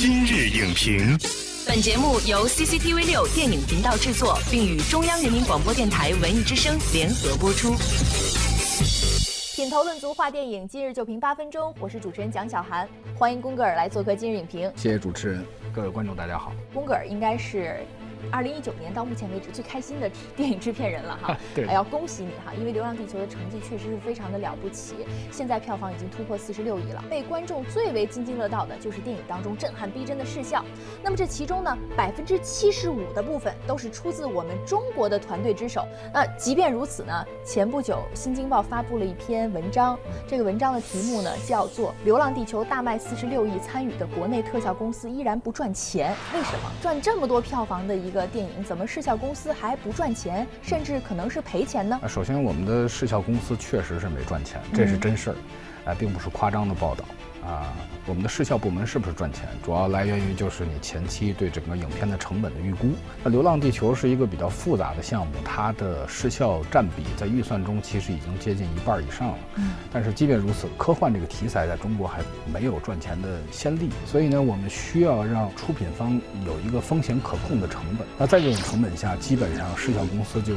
今日影评，本节目由 CCTV 六电影频道制作，并与中央人民广播电台文艺之声联合播出。品头论足话电影，今日就评八分钟。我是主持人蒋小涵，欢迎宫格尔来做客今日影评。谢谢主持人，各位观众，大家好。宫格尔应该是。二零一九年到目前为止最开心的电影制片人了哈，对，要恭喜你哈，因为《流浪地球》的成绩确实是非常的了不起，现在票房已经突破四十六亿了。被观众最为津津乐道的就是电影当中震撼逼真的视效。那么这其中呢，百分之七十五的部分都是出自我们中国的团队之手。那即便如此呢，前不久《新京报》发布了一篇文章，这个文章的题目呢叫做《流浪地球》大卖四十六亿，参与的国内特效公司依然不赚钱，为什么？赚这么多票房的一个电影，怎么视效公司还不赚钱，甚至可能是赔钱呢？首先，我们的视效公司确实是没赚钱，这是真事儿，啊，并不是夸张的报道。啊，我们的视效部门是不是赚钱，主要来源于就是你前期对整个影片的成本的预估。那《流浪地球》是一个比较复杂的项目，它的视效占比在预算中其实已经接近一半以上了。嗯，但是即便如此，科幻这个题材在中国还没有赚钱的先例，所以呢，我们需要让出品方有一个风险可控的成本。那在这种成本下，基本上视效公司就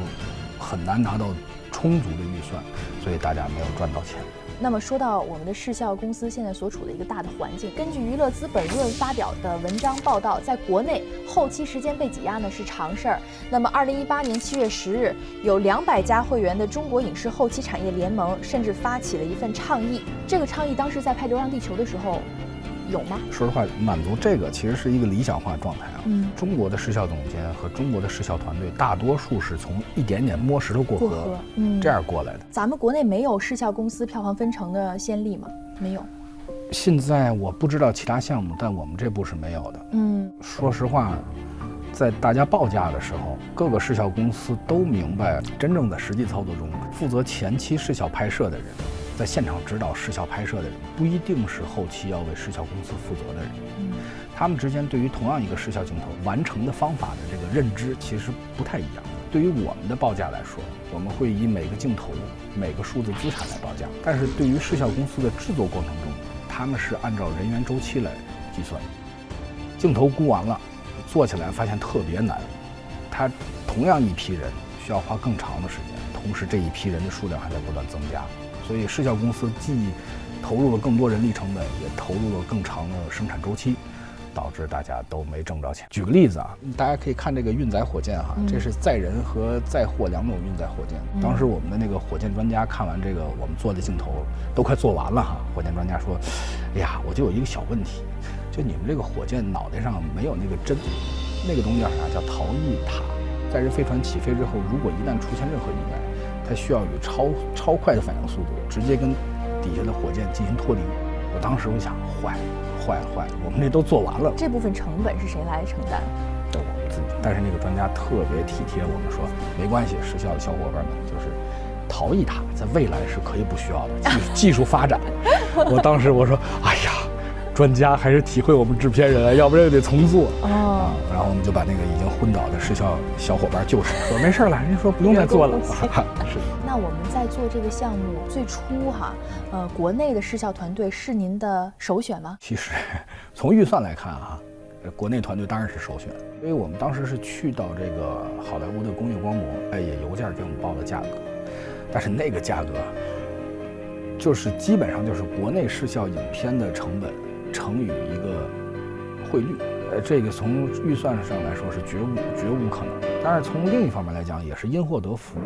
很难拿到充足的预算，所以大家没有赚到钱。那么说到我们的视效公司现在所处的一个大的环境，根据娱乐资本论发表的文章报道，在国内后期时间被挤压呢是常事儿。那么，二零一八年七月十日，有两百家会员的中国影视后期产业联盟甚至发起了一份倡议。这个倡议当时在拍《流浪地球》的时候。有吗？说实话，满足这个其实是一个理想化状态啊。嗯，中国的视效总监和中国的视效团队，大多数是从一点点摸石头过河，嗯，这样过来的。咱们国内没有视效公司票房分成的先例吗？没有。现在我不知道其他项目，但我们这部是没有的。嗯，说实话，在大家报价的时候，各个视效公司都明白，真正的实际操作中负责前期视效拍摄的人。在现场指导视效拍摄的人，不一定是后期要为视效公司负责的人。嗯，他们之间对于同样一个视效镜头完成的方法的这个认知其实不太一样。对于我们的报价来说，我们会以每个镜头、每个数字资产来报价；但是对于视效公司的制作过程中，他们是按照人员周期来计算。镜头估完了，做起来发现特别难，他同样一批人需要花更长的时间，同时这一批人的数量还在不断增加。所以，视效公司既投入了更多人力成本，也投入了更长的生产周期，导致大家都没挣着钱。举个例子啊，大家可以看这个运载火箭哈，这是载人和载货两种运载火箭。当时我们的那个火箭专家看完这个我们做的镜头，都快做完了哈。火箭专家说：“哎呀，我就有一个小问题，就你们这个火箭脑袋上没有那个针，那个东西叫啥？叫逃逸塔。载人飞船起飞之后，如果一旦出现任何意外。”它需要以超超快的反应速度，直接跟底下的火箭进行脱离。我当时我想，坏，坏，坏，我们这都做完了。这部分成本是谁来承担？就我们自己。但是那个专家特别体贴，我们说没关系，失效的小伙伴们就是逃逸塔，在未来是可以不需要的，技技术发展。我当时我说，哎呀。专家还是体会我们制片人，要不然又得重做啊。然后我们就把那个已经昏倒的视效小伙伴救上来，说没事了，人家说不用再做了。是。那我们在做这个项目最初哈，呃，国内的视效团队是您的首选吗？其实，从预算来看啊，国内团队当然是首选，因为我们当时是去到这个好莱坞的工业光魔，哎，也邮件给我们报的价格，但是那个价格，就是基本上就是国内视效影片的成本。乘以一个汇率，呃，这个从预算上来说是绝无绝无可能。但是从另一方面来讲，也是因祸得福。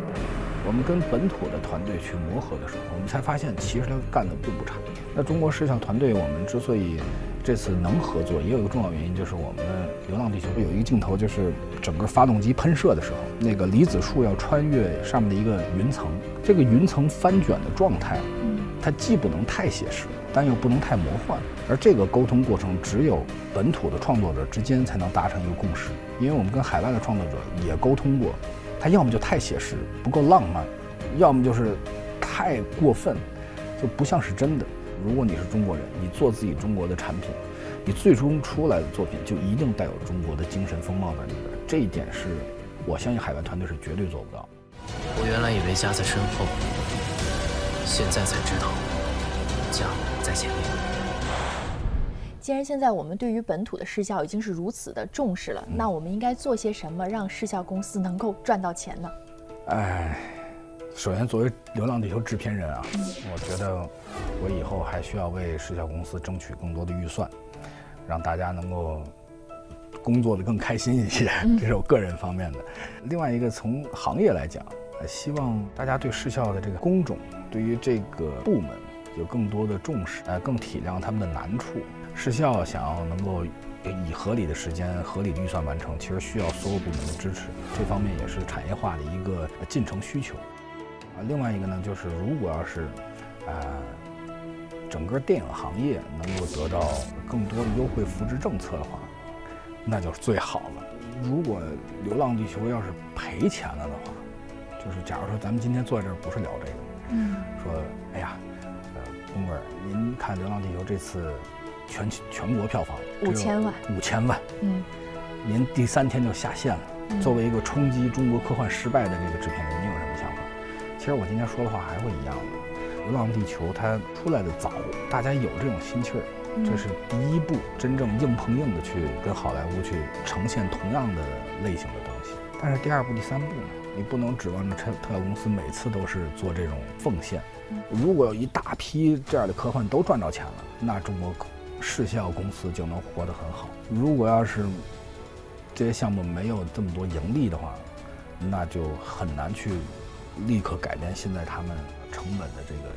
我们跟本土的团队去磨合的时候，我们才发现其实他干的并不差。那中国视效团队，我们之所以这次能合作，也有一个重要原因，就是我们的《流浪地球》有一个镜头，就是整个发动机喷射的时候，那个离子束要穿越上面的一个云层，这个云层翻卷的状态，它既不能太写实。但又不能太魔幻，而这个沟通过程只有本土的创作者之间才能达成一个共识。因为我们跟海外的创作者也沟通过，他要么就太写实，不够浪漫，要么就是太过分，就不像是真的。如果你是中国人，你做自己中国的产品，你最终出来的作品就一定带有中国的精神风貌在里边。这一点是我相信海外团队是绝对做不到。我原来以为家在身后，现在才知道家。在前面。既然现在我们对于本土的视效已经是如此的重视了，那我们应该做些什么让视效公司能够赚到钱呢？哎，首先作为《流浪地球》制片人啊，我觉得我以后还需要为视效公司争取更多的预算，让大家能够工作的更开心一些，这是我个人方面的。另外一个从行业来讲，希望大家对视效的这个工种，对于这个部门有更多的重视，呃，更体谅他们的难处。视效想要能够以合理的时间、合理的预算完成，其实需要所有部门的支持。这方面也是产业化的一个进程需求。啊，另外一个呢，就是如果要是，呃，整个电影行业能够得到更多的优惠扶持政策的话，那就是最好了。如果《流浪地球》要是赔钱了的话，就是假如说咱们今天坐在这儿不是聊这个，嗯，说，哎呀，呃，公哥，您看《流浪地球》这次。全全国票房五千万，五千万。嗯，您第三天就下线了。作为一个冲击中国科幻失败的这个制片人，你有什么想法？其实我今天说的话还会一样的。《流浪地球》它出来的早，大家有这种心气儿，这是第一部真正硬碰硬的去跟好莱坞去呈现同样的类型的东西。但是第二步、第三步呢，你不能指望着特特效公司每次都是做这种奉献。如果有一大批这样的科幻都赚着钱了，那中国可。视效公司就能活得很好。如果要是这些项目没有这么多盈利的话，那就很难去立刻改变现在他们成本的这个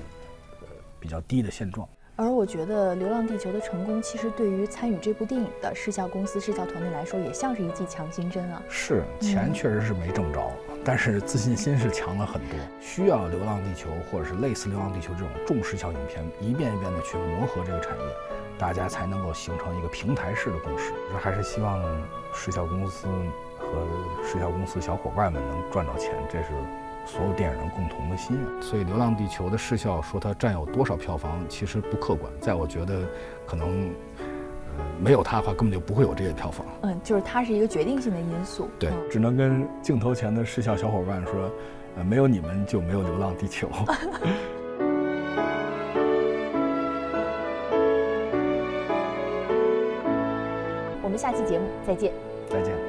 呃比较低的现状。而我觉得《流浪地球》的成功，其实对于参与这部电影的视效公司、视效团队来说，也像是一剂强心针啊。是，钱确实是没挣着，但是自信心是强了很多。需要《流浪地球》或者是类似《流浪地球》这种重视效影片，一遍一遍的去磨合这个产业。大家才能够形成一个平台式的共识。我说还是希望视效公司和视效公司小伙伴们能赚到钱，这是所有电影人共同的心愿。所以《流浪地球》的视效说它占有多少票房，其实不客观。在我觉得，可能呃没有它的话，根本就不会有这些票房。嗯，就是它是一个决定性的因素。对，只能跟镜头前的视效小伙伴说，呃，没有你们就没有《流浪地球》。我们下期节目再见，再见。